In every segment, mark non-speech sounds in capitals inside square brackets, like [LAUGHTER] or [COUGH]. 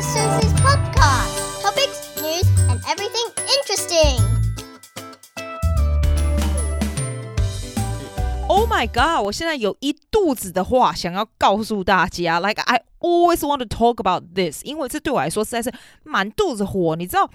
Susie's podcast. Topics, news, and everything interesting. Oh my god！我现在有一肚子的话想要告诉大家，Like I always want to talk about this，因为这对我来说实在是满肚子火，你知道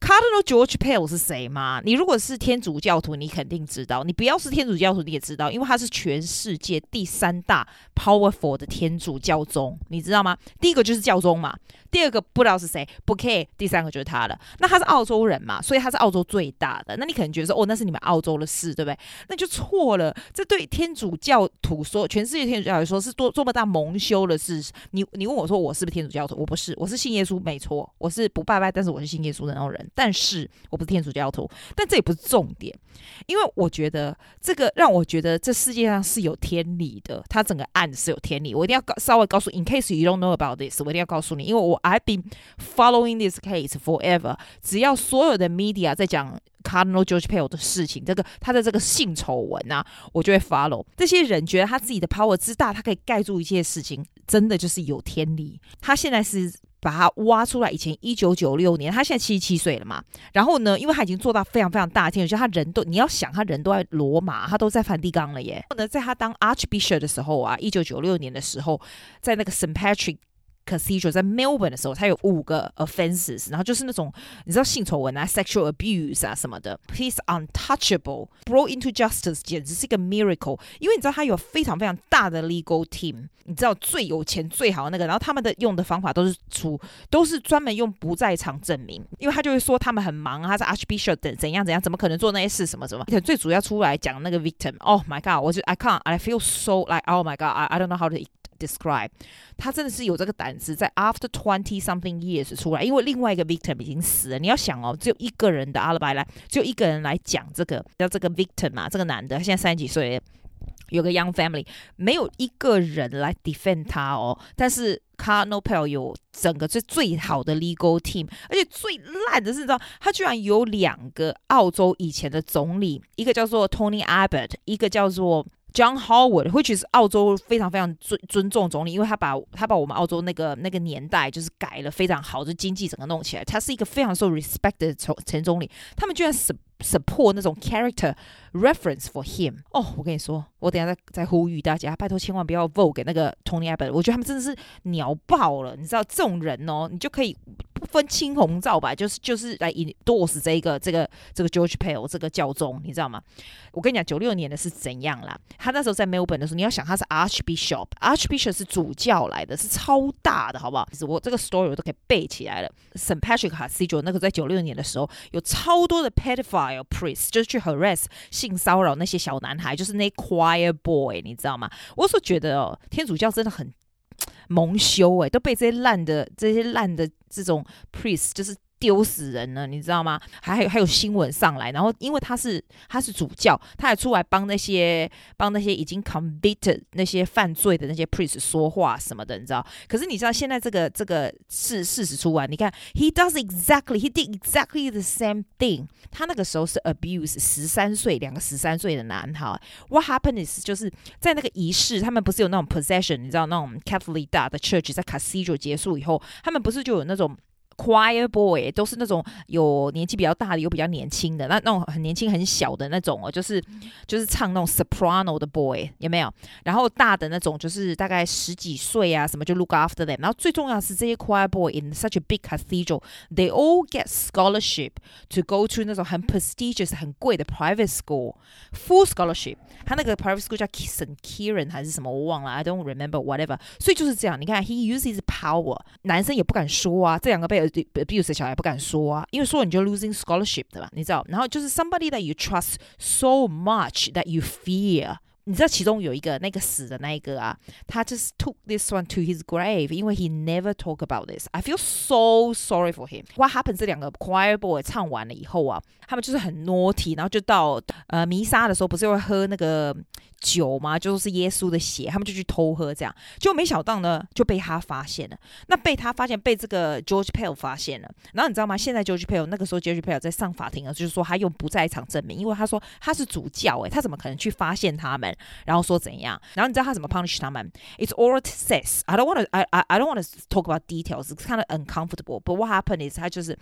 ？Cardinal George Pell 是谁吗？你如果是天主教徒，你肯定知道；你不要是天主教徒，你也知道，因为他是全世界第三大 powerful 的天主教宗，你知道吗？第一个就是教宗嘛，第二个不知道是谁，Bouquet，第三个就是他了。那他是澳洲人嘛，所以他是澳洲最大的。那你可能觉得说，哦，那是你们澳洲的事，对不对？那就错了。这对天主教徒说，全世界天主教来说是多多么大蒙羞的事。你你问我说，我是不是天主教徒？我不是，我是信耶稣，没错，我是不拜拜，但是我是信耶稣的那种人。但是我不是天主教徒，但这也不是重点，因为我觉得这个让我觉得这世界上是有天理的，它整个案是有天理。我一定要告稍微告诉，in case you don't know about this，我一定要告诉你，因为我 I've been following this case forever。只要所有的 media 在讲 Cardinal George Pell 的事情，这个他的这个性丑闻啊，我就会 follow。这些人觉得他自己的 power 之大，他可以盖住一切事情，真的就是有天理。他现在是。把他挖出来，以前一九九六年，他现在七十七岁了嘛。然后呢，因为他已经做到非常非常大天，就他人都，你要想他人都在罗马，他都在梵蒂冈了耶。然后呢，在他当 Archbishop 的时候啊，一九九六年的时候，在那个 St. Patrick。Cathedral 在 Melbourne 的时候，他有五个 offenses，然后就是那种你知道性丑闻啊、sexual abuse 啊什么的。He's untouchable, brought into justice，简直是一个 miracle。因为你知道他有非常非常大的 legal team，你知道最有钱最好的那个，然后他们的用的方法都是出都是专门用不在场证明，因为他就会说他们很忙，他是 Archbishop 等怎样怎样，怎么可能做那些事什么什么。而且最主要出来讲那个 victim，Oh my God，我就 I can't，I feel so like Oh my God，I I don't know how to。describe，他真的是有这个胆子，在 after twenty something years 出来，因为另外一个 victim 已经死了。你要想哦，只有一个人的 alibi 来，只有一个人来讲这个，叫这个 victim 嘛，这个男的，现在三十几岁，有个 young family，没有一个人来 defend 他哦。但是 Cardinal Pell 有整个最最好的 legal team，而且最烂的是，你知道，他居然有两个澳洲以前的总理，一个叫做 Tony Abbott，一个叫做。John Howard，which is 澳洲非常非常尊尊重总理，因为他把他把我们澳洲那个那个年代就是改了非常好，就经济整个弄起来，他是一个非常受 respect 的前总理。他们居然 support 那种 character reference for him。哦，我跟你说，我等下再再呼吁大家，拜托千万不要 vote 给那个 Tony Abbott。我觉得他们真的是鸟爆了，你知道这种人哦，你就可以。分青红皂白，就是就是来 endorse 这个这个这个 George Pell 这个教宗，你知道吗？我跟你讲，九六年的是怎样啦？他那时候在 Melbourne 的时候，你要想他是 Archbishop，Archbishop 是主教来的，是超大的，好不好？其实我这个 story 我都可以背起来了。St. Patrick Cathedral 那个在九六年的时候，有超多的 pedophile priest，就是去 harass 性骚扰那些小男孩，就是那 choir boy，你知道吗？我所觉得哦，天主教真的很。蒙羞诶，都被这些烂的、这些烂的这种 priest 就是。丢死人了，你知道吗？还有还有新闻上来，然后因为他是他是主教，他还出来帮那些帮那些已经 convicted 那些犯罪的那些 priest 说话什么的，你知道？可是你知道现在这个这个事事实出来，你看 he does exactly he did exactly the same thing。他那个时候是 abuse 十三岁两个十三岁的男孩。What happened is 就是在那个仪式，他们不是有那种 possession，你知道那种 Catholic 大的 church 在 Cathedral 结束以后，他们不是就有那种。Choir boy 都是那种有年纪比较大的，有比较年轻的，那那种很年轻很小的那种哦，就是就是唱那种 soprano 的 boy 有没有？然后大的那种就是大概十几岁啊，什么就 look after them。然后最重要是这些 choir boy in such a big cathedral，they all get scholarship to go to 那种很 prestigious 很贵的 private school，full scholarship。他那个 private school 叫 St. Kieran 还是什么我忘了，I don't remember whatever。所以就是这样，你看 he uses power，男生也不敢说啊，这两个被。abuse 小孩不敢说啊，因为说你就 losing scholarship 对吧？你知道，然后就是 somebody that you trust so much that you fear。 你知道其中有一个那个死的那一个啊，他就是 took this one to his grave，因为 he never talk about this。I feel so sorry for him。What happened？这两个 choir boy 唱完了以后啊，他们就是很 naughty，然后就到呃弥撒的时候，不是会喝那个。酒嘛，就是耶稣的血，他们就去偷喝，这样就没想到呢，就被他发现了。那被他发现，被这个 George Pell 发现了。然后你知道吗？现在 George Pell 那个时候 George Pell 在上法庭啊，就是说他用不在场证明，因为他说他是主教，诶，他怎么可能去发现他们？然后说怎样，然后你知道他怎么 punish 他们？It's oral sex. I don't want to. I I I don't want to talk about details. It's kind of uncomfortable. But what happened is 他就是。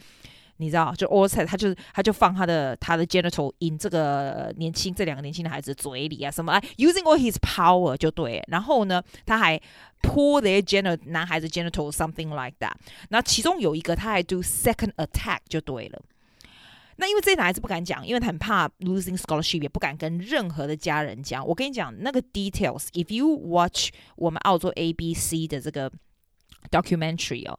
你知道，就 oral sex，他就是他就放他的他的 genital in 这个年轻这两个年轻的孩子嘴里啊，什么啊，using all his power 就对。然后呢，他还 pull their genital 男孩子 genital something like that。那其中有一个他还 do second attack 就对了。 那因为这些男孩子不敢讲，因为他很怕 losing scholarship，也不敢跟任何的家人讲。我跟你讲那个 details，if you watch 我们澳洲 ABC 的这个 documentary 哦，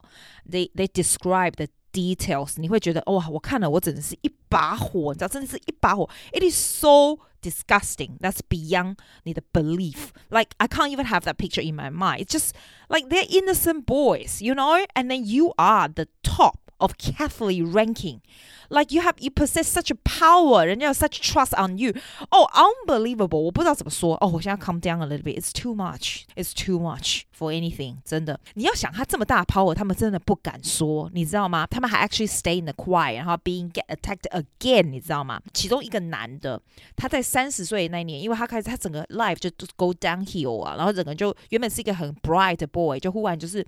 they they describe the details，你会觉得哇，我看了我真的是一把火，你知道，真的是一把火。It is so disgusting. That's beyond 你的 belief. Like I can't even have that picture in my mind. It's just like they're innocent boys, you know, and then you are the top of Catholic ranking. Like you have you possess such a power，人家有 such trust on you。哦，unbelievable！我不知道怎么说。哦，我现在 calm down a little bit。It's too much. It's too much for anything。真的，你要想他这么大 power，他们真的不敢说，你知道吗？他们还 actually stay in the quiet，然后 being get attacked again，你知道吗？其中一个男的，他在三十岁那年，因为他开始他整个 life 就 go downhill 啊，然后整个就原本是一个很 bright boy，就忽然就是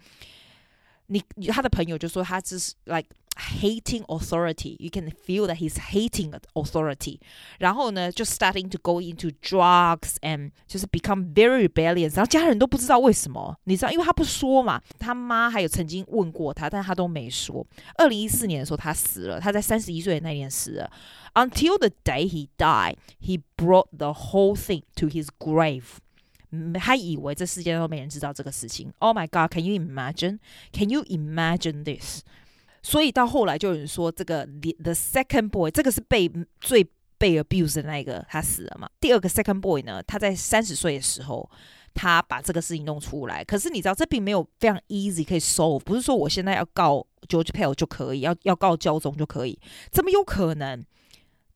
你他的朋友就说他只是 like。Hating authority, you can feel that he's hating authority. 然后呢，就 starting to go into drugs and 就是 become very rebellious。然后家人都不知道为什么，你知道，因为他不说嘛。他妈还有曾经问过他，但他都没说。二零一四年的时候，他死了，他在三十一岁的那年死了。Until the day he died, he brought the whole thing to his grave. 他以为这世界都没人知道这个事情。Oh my God, can you imagine? Can you imagine this? 所以到后来就有人说，这个 the second boy 这个是被最被 abuse 的那一个，他死了嘛？第二个 second boy 呢，他在三十岁的时候，他把这个事情弄出来。可是你知道，这并没有非常 easy 可以 solve，不是说我现在要告 George Pell 就可以，要要告教宗就可以，怎么有可能？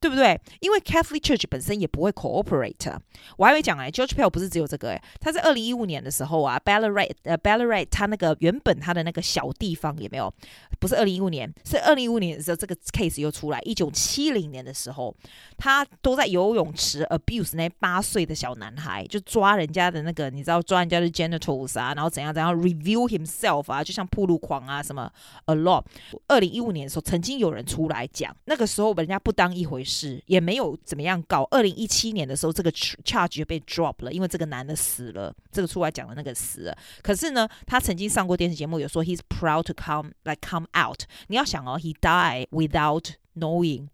对不对？因为 Catholic Church 本身也不会 cooperate。我还没讲哎，George Pell 不是只有这个哎，他在二零一五年的时候啊，Ballarat 呃 Ballarat 他那个原本他的那个小地方有没有？不是二零一五年，是二零一五年的时候这个 case 又出来。一九七零年的时候，他都在游泳池 abuse 那八岁的小男孩，就抓人家的那个，你知道抓人家的 genitals 啊，然后怎样怎样 review himself 啊，就像暴露狂啊什么 a lot。二零一五年的时候，曾经有人出来讲，那个时候人家不当一回事。是也没有怎么样搞。二零一七年的时候，这个 charge 就被 drop 了，因为这个男的死了。这个出来讲的那个死了。可是呢，他曾经上过电视节目，有说 he's proud to come like come out。你要想哦，he died without knowing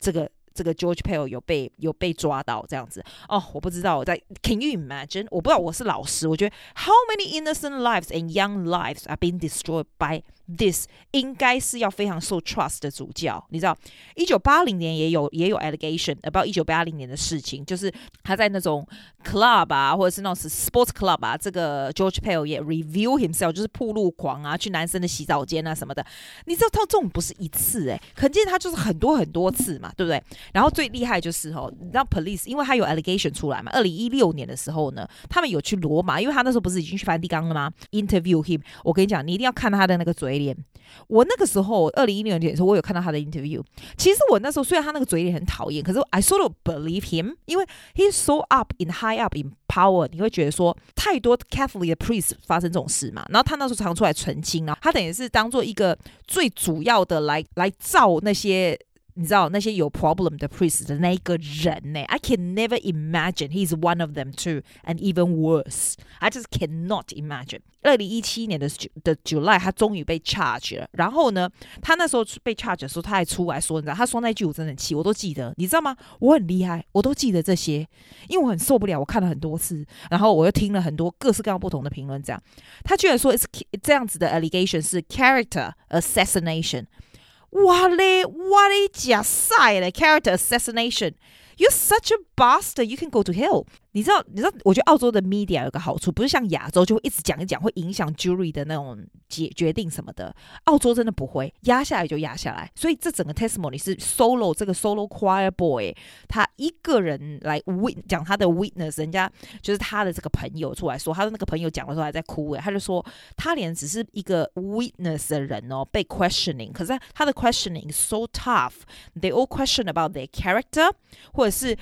这个这个 George Pell 有被有被抓到这样子哦。我不知道我在 Can you imagine？我不知道我是老师，我觉得 How many innocent lives and young lives are being destroyed by This 应该是要非常受 trust 的主教，你知道，一九八零年也有也有 allegation about 一九八零年的事情，就是他在那种 club 啊，或者是那种 sports club 啊，这个 George Pell 也 review himself，就是暴露狂啊，去男生的洗澡间啊什么的。你知道他这种不是一次诶、可见他就是很多很多次嘛，对不对？然后最厉害就是哦，你知道 police，因为他有 allegation 出来嘛，二零一六年的时候呢，他们有去罗马，因为他那时候不是已经去梵蒂冈了吗？Interview him，我跟你讲，你一定要看他的那个嘴。脸，我那个时候二零一六年的时候，我有看到他的 interview。其实我那时候虽然他那个嘴脸很讨厌，可是 I sort of believe him，因为 he's so up in high up in power。你会觉得说太多 Catholic 的 priest 发生这种事嘛？然后他那时候常出来澄清，然后他等于是当做一个最主要的来来造那些。你知道那些有 problem 的 priest 的那一个人呢？I can never imagine he is one of them too, and even worse. I just cannot imagine. 二零一七年的的 July，他终于被 charge 了。然后呢，他那时候被 charge 的时候，他还出来说，你知道，他说那句我真的很气，我都记得，你知道吗？我很厉害，我都记得这些，因为我很受不了，我看了很多次，然后我又听了很多各式各样不同的评论，这样，他居然说 it's 这样子的 allegation 是 character assassination。What a what a character assassination. You're such a bastard. You can go to hell. 你知道，你知道，我觉得澳洲的 media 有个好处，不是像亚洲就会一直讲一讲，会影响 jury 的那种决决定什么的。澳洲真的不会，压下来就压下来。所以这整个 testimony 是 solo 这个 solo choir boy 他一个人来 wit 讲他的 witness，人家就是他的这个朋友出来说，他的那个朋友讲的时候还在哭诶，他就说他连只是一个 witness 的人哦，被 questioning，可是他的 questioning so tough，they all question about their character 或者是。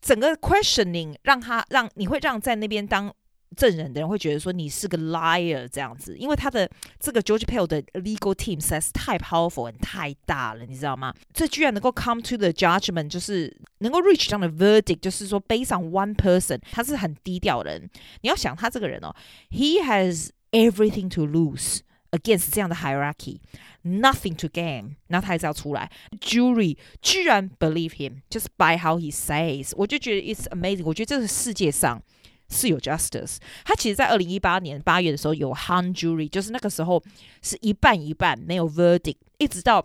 整个 questioning 让他让你会让在那边当。证人的人会觉得说你是个 liar 这样子，因为他的这个 George Pell 的 legal team 实在是太 powerful 太大了，你知道吗？这居然能够 come to the judgment，就是能够 reach 这样的 verdict，就是说 based on one person，他是很低调的人。你要想他这个人哦，he has everything to lose against 这样的 hierarchy，nothing to gain，那他还是要出来。Jury 居然 believe him just by how he says，我就觉得 it's amazing。我觉得这个世界上。是有 justice，他其实，在二零一八年八月的时候有 hung jury，就是那个时候是一半一半，没有 verdict，一直到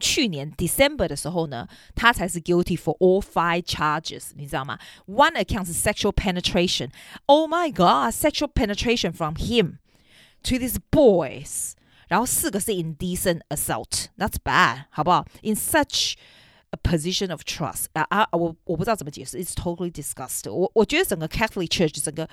去年 December 的时候呢，他才是 guilty for all five charges，你知道吗？One account 是 sexual penetration，Oh my God，sexual penetration from him To these boys，然后四个是 indecent assault，that's bad，好不好？In such A position of trust 啊啊！我我不知道怎么解释，It's totally disgusting。我我觉得整个 Catholic Church 整个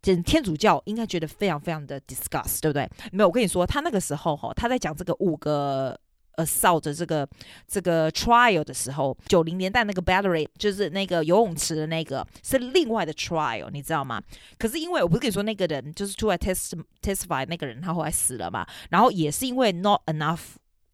整天主教应该觉得非常非常的 disgust，对不对？没有，我跟你说，他那个时候哈，他在讲这个五个 assault 这个这个 trial 的时候，九零年代那个 battery 就是那个游泳池的那个是另外的 trial，你知道吗？可是因为我不是跟你说那个人就是出来 test testify 那个人他后来死了嘛，然后也是因为 not enough。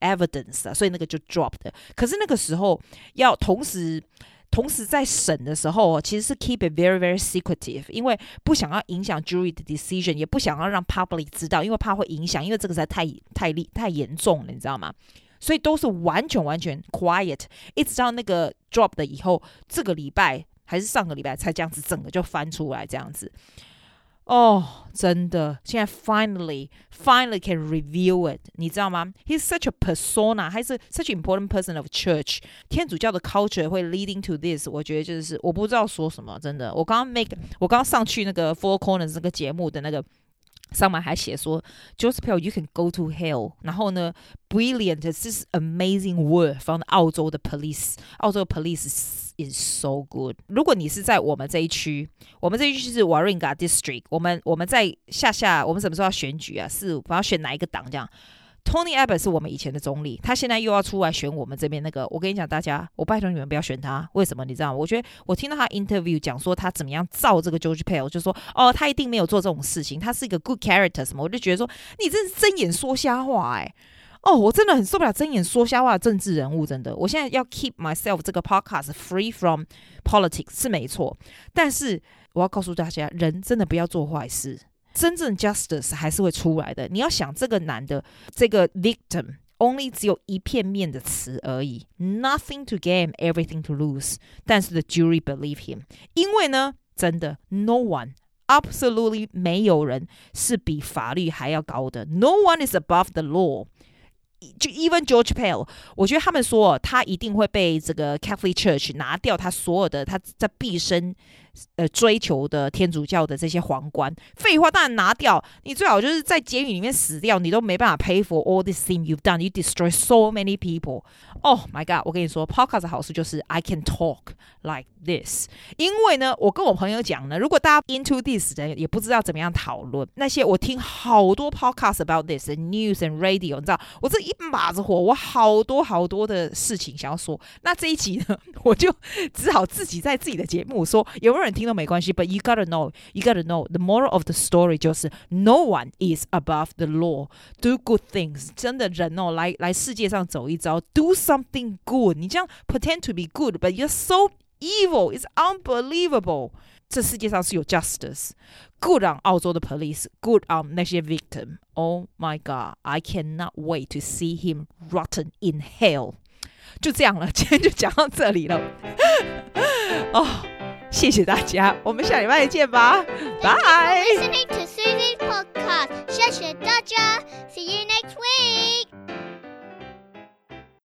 evidence 啊，所以那个就 drop 的。可是那个时候要同时同时在审的时候，其实是 keep it very very secretive，因为不想要影响 jury 的 decision，也不想要让 public 知道，因为怕会影响，因为这个实在太太厉太严重了，你知道吗？所以都是完全完全 quiet，一直到那个 drop 的以后，这个礼拜还是上个礼拜才这样子整个就翻出来这样子。哦真的，现在 finally finally can reveal it，你知道吗？He's such a persona，还是 such important person of church。天主教的 culture 会 leading to this，我觉得就是我不知道说什么，真的。我刚刚 make，我刚刚上去那个 Four Corners 这个节目的那个。上面还写说，Joseph，you can go to hell。然后呢 brilliant this amazing word from 澳洲的 police。澳洲的 police is, so good。如果你是在我们这一区，我们这一区是 Warringah District，我们我们在下下，我们什么时候要选举啊？是我要选哪一个党这样？Tony Abbott 是我们以前的总理，他现在又要出来选我们这边那个。我跟你讲，大家，我拜托你们不要选他。为什么？你知道吗？我觉得我听到他 interview 讲说他怎么样造这个 George Pell，就说哦，他一定没有做这种事情，他是一个 good character 什么。我就觉得说你这是睁眼说瞎话哎、哦，我真的很受不了睁眼说瞎话的政治人物，真的。我现在要 keep myself 这个 podcast free from politics 是没错，但是我要告诉大家，人真的不要做坏事。真正 justice 还是会出来的。你要想这个男的，这个 victim only 只有一片面的词而已，nothing to gain, everything to lose。但是 the jury believe him，因为呢，真的 no one absolutely 没有人是比法律还要高的，no one is above the law。就 even George Pell，我觉得他们说他一定会被这个 Catholic Church 拿掉他所有的他在毕生。呃，追求的天主教的这些皇冠，废话当然拿掉。你最好就是在监狱里面死掉，你都没办法 pay for all this thing you've done. You destroy so many people. Oh my god！我跟你说，Podcast 的好处就是 I can talk like this。因为呢，我跟我朋友讲呢，如果大家 into this 的也不知道怎么样讨论那些，我听好多 Podcast about this news and radio，你知道，我这一把子火，我好多好多的事情想要说。那这一集呢，[LAUGHS] 我就只好自己在自己的节目说，有没有？人听都没关系，but you gotta know, you gotta know the moral of the story 就是 no one is above the law. Do good things，真的人哦，来来世界上走一遭，do something good。你这样 pretend to be good, but you're so evil, it's unbelievable。这世界上是有 justice, good on 澳洲的 police, good on 那些 victim. Oh my God, I cannot wait to see him rotten in hell。就这样了，今天就讲到这里了。哦。 [LAUGHS] 谢谢大家，我们下礼拜见吧，拜。Listening to podcast，谢谢大家，See you next week。